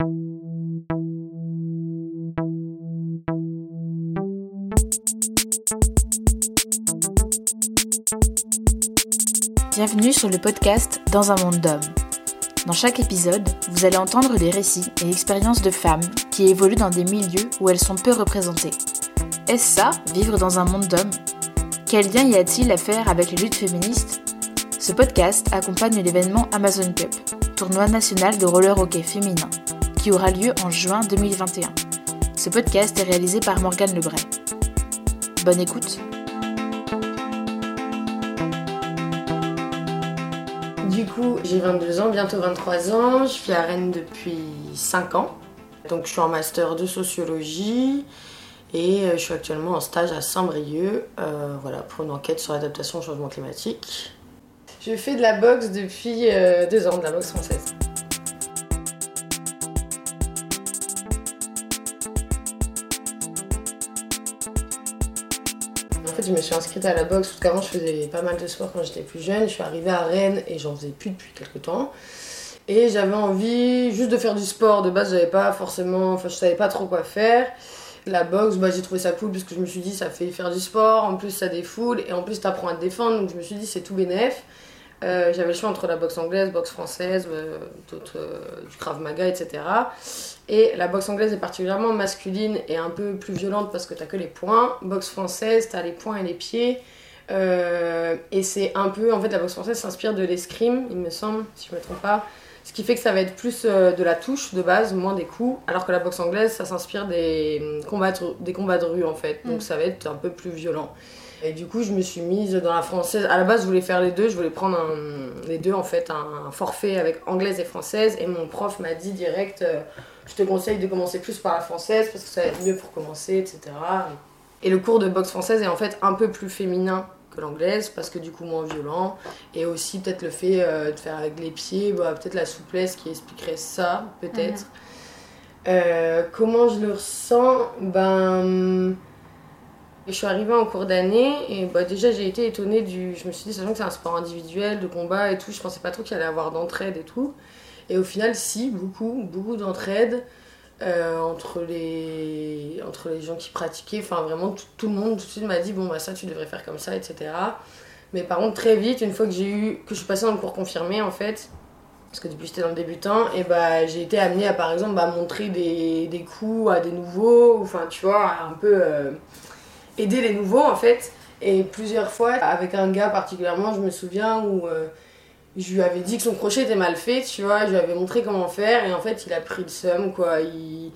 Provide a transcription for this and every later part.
Bienvenue sur le podcast Dans un monde d'hommes. Dans chaque épisode, vous allez entendre des récits et expériences de femmes qui évoluent dans des milieux où elles sont peu représentées. Est-ce ça, vivre dans un monde d'hommes? Quel lien y a-t-il à faire avec les luttes féministes? Ce podcast accompagne l'événement Amazon Cup, tournoi national de roller hockey féminin, aura lieu en juin 2021. Ce podcast est réalisé par Morgane Lebray. Bonne écoute Du coup, j'ai 22 ans, bientôt 23 ans. Je suis à Rennes depuis 5 ans. Donc, je suis en master de sociologie et euh, je suis actuellement en stage à Saint-Brieuc euh, voilà, pour une enquête sur l'adaptation au changement climatique. Je fais de la boxe depuis 2 euh, ans, de la boxe française. Je me suis inscrite à la boxe parce qu'avant, je faisais pas mal de sport quand j'étais plus jeune. Je suis arrivée à Rennes et j'en faisais plus depuis quelques temps. Et j'avais envie juste de faire du sport. De base, j'avais pas forcément, enfin, je savais pas trop quoi faire. La boxe, bah, j'ai trouvé ça cool parce que je me suis dit, ça fait faire du sport. En plus, ça défoule et en plus, t'apprends à te défendre. Donc, je me suis dit, c'est tout bénef. Euh, j'avais le choix entre la boxe anglaise, boxe française, euh, euh, du Krav Maga, etc. Et la boxe anglaise est particulièrement masculine et un peu plus violente parce que t'as que les poings. Boxe française, t'as les poings et les pieds. et c'est un peu, en fait, la boxe française s'inspire de l'escrime, il me semble, si je me trompe pas. Ce qui fait que ça va être plus de la touche de base, moins des coups. Alors que la boxe anglaise, ça s'inspire des combats, des combats de rue en fait. Donc mm. ça va être un peu plus violent. Et du coup, je me suis mise dans la française. À la base, je voulais faire les deux. Je voulais prendre les deux, en fait, un, forfait avec anglaise et française. Et mon prof m'a dit direct euh, Je te conseille de commencer plus par la française parce que ça va être mieux pour commencer, etc. Et le cours de boxe française est en fait un peu plus féminin que l'anglaise parce que du coup moins violent. Et aussi, peut-être le fait euh, de faire avec les pieds, bah, peut-être la souplesse qui expliquerait ça, peut-être. Euh, comment je le ressens? Ben je suis arrivée en cours d'année et bah, déjà j'ai été étonnée du. Je me suis dit, sachant que c'est un sport individuel, de combat et tout, je pensais pas trop qu'il allait avoir d'entraide et tout. Et au final, si, beaucoup, beaucoup d'entraide euh, entre, les... entre les gens qui pratiquaient. Enfin, vraiment, tout, le monde tout de suite m'a dit, bon, bah ça, tu devrais faire comme ça, etc. Mais par contre, très vite, une fois que j'ai eu. que je suis passée dans le cours confirmé, en fait, parce que depuis j'étais dans le débutant, et bah j'ai été amenée à par exemple montrer des, des coups à des nouveaux, enfin tu vois, un peu. Euh, aider les nouveaux en fait. Et plusieurs fois, avec un gars particulièrement, je me souviens où euh, je lui avais dit que son crochet était mal fait, tu vois, je lui avais montré comment faire et en fait il a pris le seum quoi. Il,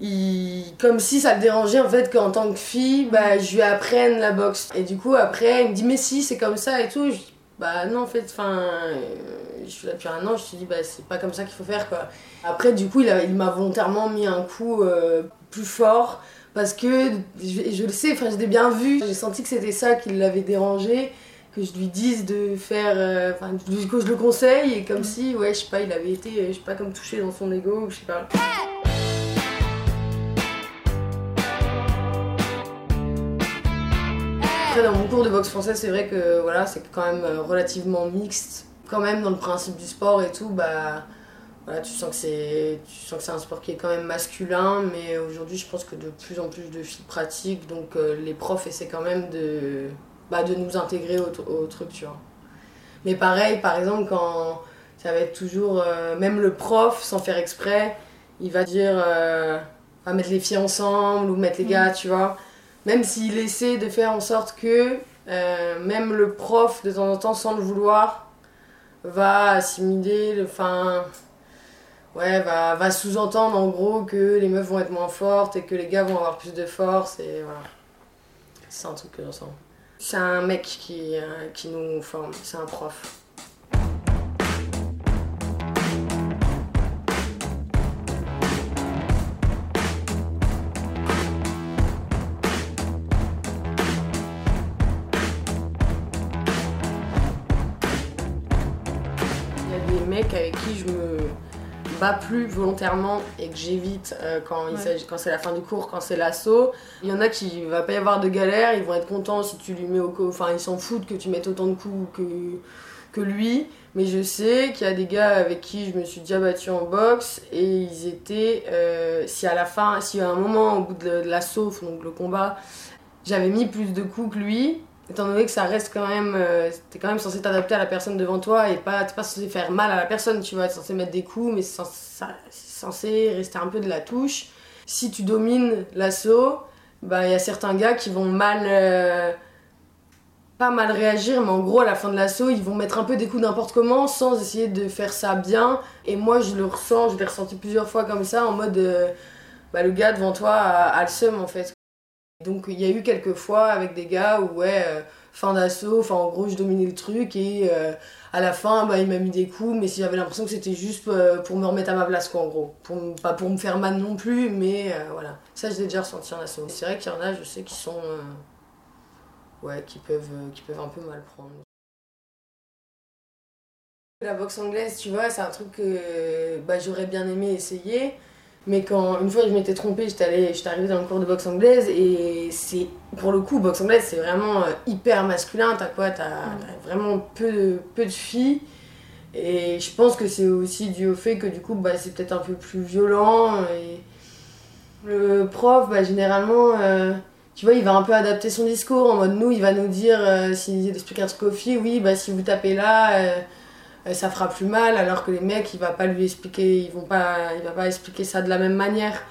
il, comme si ça le dérangeait en fait qu'en tant que fille, bah, je lui apprenne la boxe. Et du coup après il me dit mais si c'est comme ça et tout. Je dis bah non en fait, enfin, euh, je suis là depuis un an, je te dis bah c'est pas comme ça qu'il faut faire quoi. Après du coup il, il m'a volontairement mis un coup euh, plus fort parce que je, le sais, enfin, je l'ai bien vu. J'ai senti que c'était ça qui l'avait dérangé, que je lui dise de faire. Euh, enfin, que je le conseille, et comme si, ouais, je sais pas, il avait été, je sais pas, comme touché dans son ego, ou je sais pas. Après, dans mon cours de boxe française, c'est vrai que voilà, c'est quand même euh, relativement mixte. Quand même, dans le principe du sport et tout, bah tu sens que c'est tu sens que c'est un sport qui est quand même masculin mais aujourd'hui je pense que de plus en plus de filles pratiquent. Donc euh, les profs essaient quand même de bah, de nous intégrer au, au, truc tu vois. Mais pareil par exemple quand ça va être toujours euh, même le prof sans faire exprès il va dire euh, va mettre les filles ensemble ou mettre les gars mm. tu vois. Même s'il essaie de faire en sorte que même le prof de temps en temps sans le vouloir va assimiler le fin ouais, va, va sous-entendre en gros que les meufs vont être moins fortes et que les gars vont avoir plus de force et voilà. C'est un truc que j'entends. C'est un mec qui, euh, qui nous forme, c'est un prof. bats plus volontairement et que j'évite euh, quand, quand c'est la fin du cours, quand c'est l'assaut. Il y en a qui va pas y avoir de galère, ils vont être contents si tu lui mets au enfin ils s'en foutent que tu mettes autant de coups que, que lui, mais je sais qu'il y a des gars avec qui je me suis déjà battue en boxe et ils étaient. Euh, si à la fin, si à un moment, au bout de, l'assaut, donc le combat, j'avais mis plus de coups que lui, étant donné que ça reste quand même. Euh, t'es quand même censé t'adapter à la personne devant toi et pas, t'es pas censé faire mal à la personne, tu vois, t'es censé mettre des coups, mais c'est censé, rester un peu de la touche. Si tu domines l'assaut, bah il y a certains gars qui vont mal. Euh, pas mal réagir, mais en gros, à la fin de l'assaut, ils vont mettre un peu des coups n'importe comment sans essayer de faire ça bien. Et moi, je le ressens, je l'ai ressenti plusieurs fois comme ça, en mode euh, bah, le gars devant toi a, le seum en fait. Donc, il y a eu quelques fois avec des gars où, ouais, euh, fin d'assaut, enfin, en gros, je dominais le truc et euh, à la fin, bah, il m'a mis des coups, mais si j'avais l'impression que c'était juste pour me remettre à ma place, quoi, en gros. Pas pour me faire mal non plus, mais voilà. Ça, je l'ai déjà ressenti en assaut. C'est vrai qu'il y en a, je sais, qui sont ouais, qui peuvent, euh, qui peuvent un peu mal prendre. La boxe anglaise, tu vois, c'est un truc que bah, j'aurais bien aimé essayer. Mais quand une fois je m'étais trompée, j'étais j'étais arrivée dans le cours de boxe anglaise et c'est pour le coup boxe anglaise c'est vraiment euh, hyper masculin. T'as quoi? T'as vraiment peu de, peu de filles. Et je pense que c'est aussi dû au fait que du coup bah, c'est peut-être un peu plus violent. Et le prof bah, généralement euh, tu vois, il va un peu adapter son discours en mode nous, il va nous dire, euh, s'il explique un truc aux filles, oui, bah si vous tapez là, euh, ça fera plus mal, alors que les mecs, il va pas lui expliquer, ils vont pas, il va pas expliquer ça de la même manière.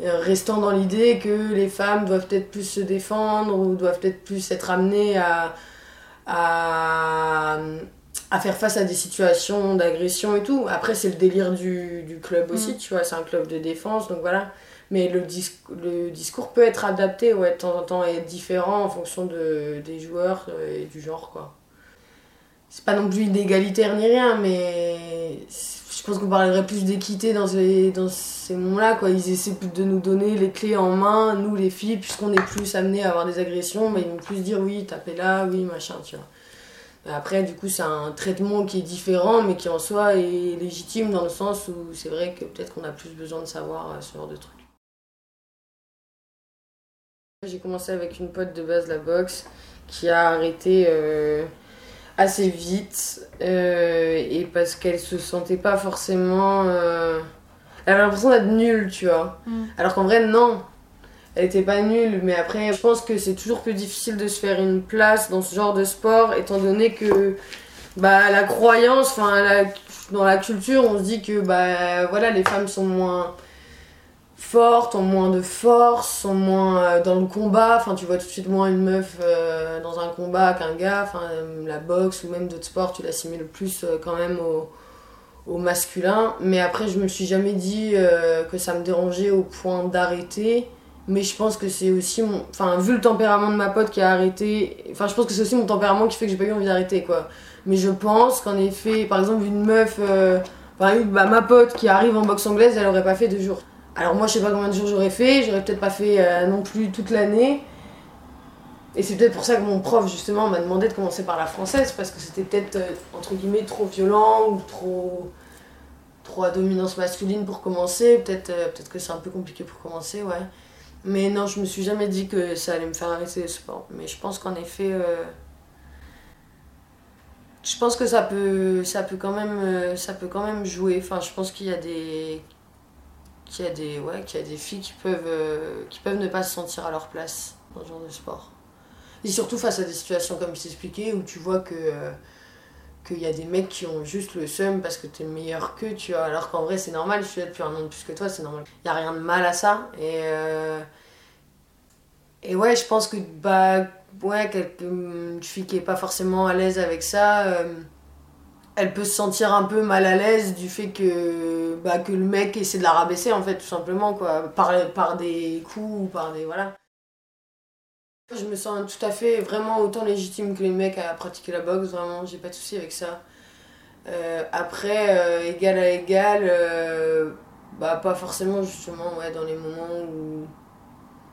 restant dans l'idée que les femmes doivent peut-être plus se défendre ou doivent peut-être plus être amenées à, à, à, faire face à des situations d'agression et tout. Après, c'est le délire du, du club aussi, mm. tu vois, c'est un club de défense, donc voilà. Mais le, le discours peut être adapté ouais, de temps en temps et être différent en fonction de, des joueurs euh, et du genre. quoi. C'est pas non plus inégalitaire ni rien, mais je pense qu'on parlerait plus d'équité dans ces, dans ces moments-là. Quoi. Ils essaient plus de nous donner les clés en main, nous les filles, puisqu'on est plus amenés à avoir des agressions, mais ils vont plus dire oui, tapez là, oui, machin, tu vois. Après, du coup, c'est un traitement qui est différent, mais qui en soi est légitime dans le sens où c'est vrai que peut-être qu'on a plus besoin de savoir euh, ce genre de trucs. J'ai commencé avec une pote de base la boxe qui a arrêté euh, assez vite euh, et parce qu'elle se sentait pas forcément. Euh, elle avait l'impression d'être nulle, tu vois. Mm. Alors qu'en vrai, non. Elle était pas nulle, mais après, je pense que c'est toujours plus difficile de se faire une place dans ce genre de sport étant donné que bah, la croyance, enfin, dans la culture, on se dit que bah, voilà, les femmes sont moins fortes, ont moins de force, sont moins euh, dans le combat. Enfin, tu vois tout de suite moins une meuf euh, dans un combat qu'un gars. Enfin, euh, la boxe ou même d'autres sports, tu l'assimiles plus quand même au, masculin. Mais après, je me suis jamais dit que ça me dérangeait au point d'arrêter. Mais je pense que c'est aussi mon. Enfin, vu le tempérament de ma pote qui a arrêté. Enfin, je pense que c'est aussi mon tempérament qui fait que j'ai pas eu envie d'arrêter, quoi. Mais je pense qu'en effet, par exemple, une meuf. Exemple, bah, ma pote qui arrive en boxe anglaise, elle aurait pas fait deux jours. Alors moi je sais pas combien de jours j'aurais fait, j'aurais peut-être pas fait euh, non plus toute l'année. Et c'est peut-être pour ça que mon prof justement m'a demandé de commencer par la française, parce que c'était peut-être euh, entre guillemets trop violent ou trop, trop à dominance masculine pour commencer. Peut-être euh, peut que c'est un peu compliqué pour commencer, ouais. Mais non, je me suis jamais dit que ça allait me faire arrêter le sport. Mais je pense qu'en effet, je pense que ça peut, ça peut quand même, ça peut quand même jouer. Enfin, je pense qu'il y a des, qu'il y a des ouais qu'il y a des filles qui peuvent euh, qui peuvent ne pas se sentir à leur place dans ce genre de sport. Et surtout face à des situations comme je t'expliquais où tu vois que euh, qu'il y a des mecs qui ont juste le seum parce que t'es meilleur qu'eux tu vois. Alors qu'en vrai c'est normal je suis là depuis un an de plus que toi c'est normal. Il a rien de mal à ça. Et euh, et ouais je pense que bah ouais fille qui est pas forcément à l'aise avec ça elle peut se sentir un peu mal à l'aise du fait que, bah, le mec essaie de la rabaisser, en fait, tout simplement, quoi, par, par des coups ou par des. Voilà. Je me sens tout à fait vraiment autant légitime que les mecs à pratiquer la boxe, vraiment, j'ai pas de souci avec ça. Euh, après, euh, égal à égal, euh, bah, pas forcément justement ouais, dans les moments où,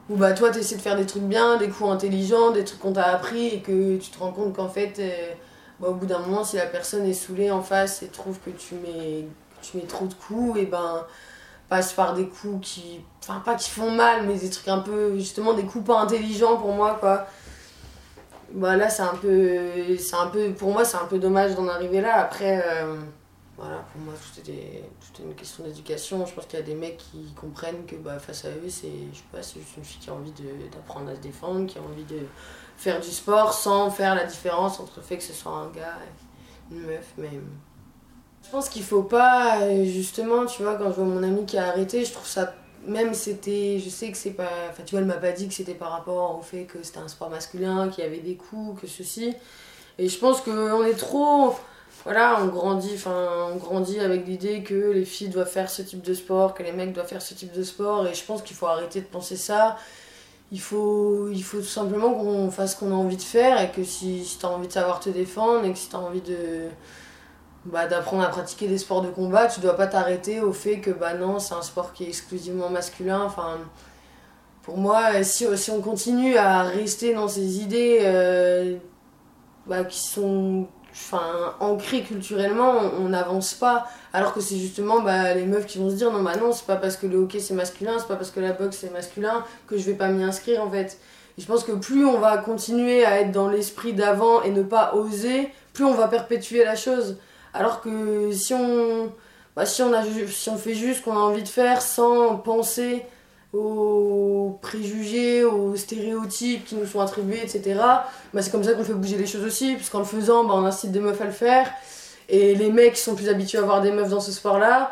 où bah, toi t'essaies de faire des trucs bien, des coups intelligents, des trucs qu'on t'a appris et que tu te rends compte qu'en fait bah, au bout d'un moment, si la personne est saoulée en face et trouve que tu mets, tu mets trop de coups, et ben passe par des coups qui. Enfin, pas qui font mal, mais des trucs un peu. Justement, des coups pas intelligents pour moi, quoi. bah c'est un peu c'est un peu pour moi c'est un peu dommage d'en arriver là après euh, voilà pour moi tout était tout est une question d'éducation. Je pense qu'il y a des mecs qui comprennent que bah face à eux c'est juste une fille qui a envie d'apprendre à se défendre qui a envie de faire du sport sans faire la différence entre le fait que ce soit un gars et une meuf mais je pense qu'il faut pas justement tu vois quand je vois mon ami qui a arrêté je trouve ça même c'était je sais que c'est pas enfin tu vois elle m'a pas dit que c'était par rapport au fait que c'était un sport masculin qu'il y avait des coups que ceci. Et je pense qu'on est trop voilà on grandit enfin on grandit avec l'idée que les filles doivent faire ce type de sport que les mecs doivent faire ce type de sport et je pense qu'il faut arrêter de penser ça il faut il faut tout simplement qu'on fasse ce qu'on a envie de faire et que si, si tu as envie de savoir te défendre et que si tu as envie de bah, d'apprendre à pratiquer des sports de combat, tu dois pas t'arrêter au fait que bah non, c'est un sport qui est exclusivement masculin. Enfin, pour moi, si, si on continue à rester dans ces idées euh, bah, qui sont enfin, ancrées culturellement, on n'avance pas. Alors que c'est justement bah, les meufs qui vont se dire non, bah non, c'est pas parce que le hockey c'est masculin, c'est pas parce que la boxe c'est masculin que je vais pas m'y inscrire en fait. Et je pense que plus on va continuer à être dans l'esprit d'avant et ne pas oser, plus on va perpétuer la chose. Alors que si on, bah, si on, si on fait juste ce qu'on a envie de faire sans penser aux préjugés, aux stéréotypes qui nous sont attribués, etc., bah, c'est comme ça qu'on fait bouger les choses aussi, puisqu'en le faisant, bah, on incite des meufs à le faire, et les mecs sont plus habitués à voir des meufs dans ce sport-là,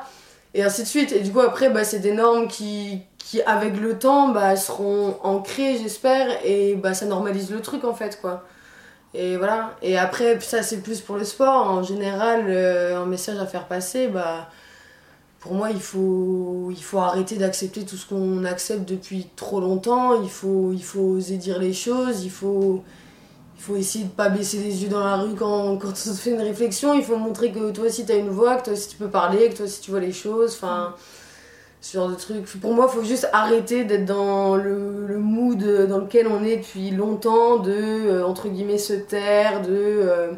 et ainsi de suite. Et du coup, après, bah, c'est des normes qui, qui, avec le temps, bah, seront ancrées, j'espère, et bah, ça normalise le truc, en fait, quoi. Et voilà. Et après, ça, c'est plus pour le sport. En général, euh, un message à faire passer, bah, pour moi, il faut, il faut arrêter d'accepter tout ce qu'on accepte depuis trop longtemps. Il faut, il faut oser dire les choses. Il faut, il faut essayer de pas baisser les yeux dans la rue quand, quand on se fait une réflexion. Il faut montrer que toi aussi, tu as une voix, que toi aussi, tu peux parler, que toi aussi, tu vois les choses. Enfin ce genre de truc. Pour moi, il faut juste arrêter d'être dans le, le, mood dans lequel on est depuis longtemps, de, euh, entre guillemets, se taire, de euh,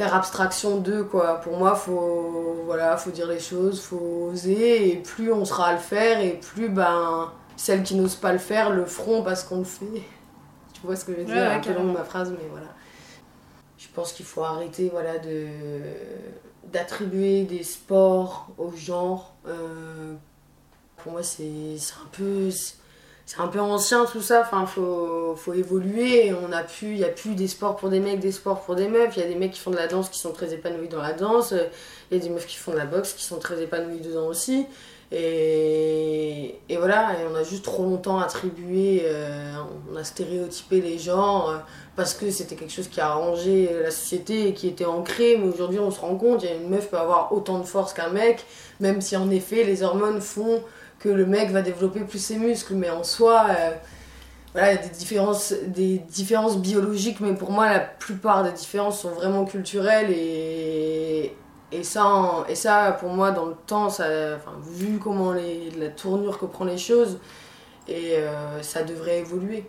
faire abstraction d'eux, quoi. Pour moi, faut, voilà, faut dire les choses, faut oser, et plus on sera à le faire, et plus, ben, celles qui n'osent pas le faire le feront parce qu'on le fait. Tu vois ce que je veux dire? ouais, Un peu ma phrase, mais voilà. Je pense qu'il faut arrêter, voilà, de d'attribuer des sports au genre euh, pour moi, c'est un peu c'est un peu ancien tout ça, enfin faut, faut évoluer, on a il y a plus des sports pour des mecs, des sports pour des meufs, il y a des mecs qui font de la danse qui sont très épanouis dans la danse, il y a des meufs qui font de la boxe qui sont très épanouies dedans aussi, et, et voilà, et on a juste trop longtemps attribué, euh, on a stéréotypé les genres euh, parce que c'était quelque chose qui a arrangé la société et qui était ancré, mais aujourd'hui on se rend compte, une meuf peut avoir autant de force qu'un mec, même si en effet les hormones font que le mec va développer plus ses muscles, mais en soi, euh, voilà, il y a des différences, des différences biologiques, mais pour moi, la plupart des différences sont vraiment culturelles et, ça, pour moi, dans le temps, ça, enfin, vu comment les, la tournure que prend les choses, et euh, ça devrait évoluer.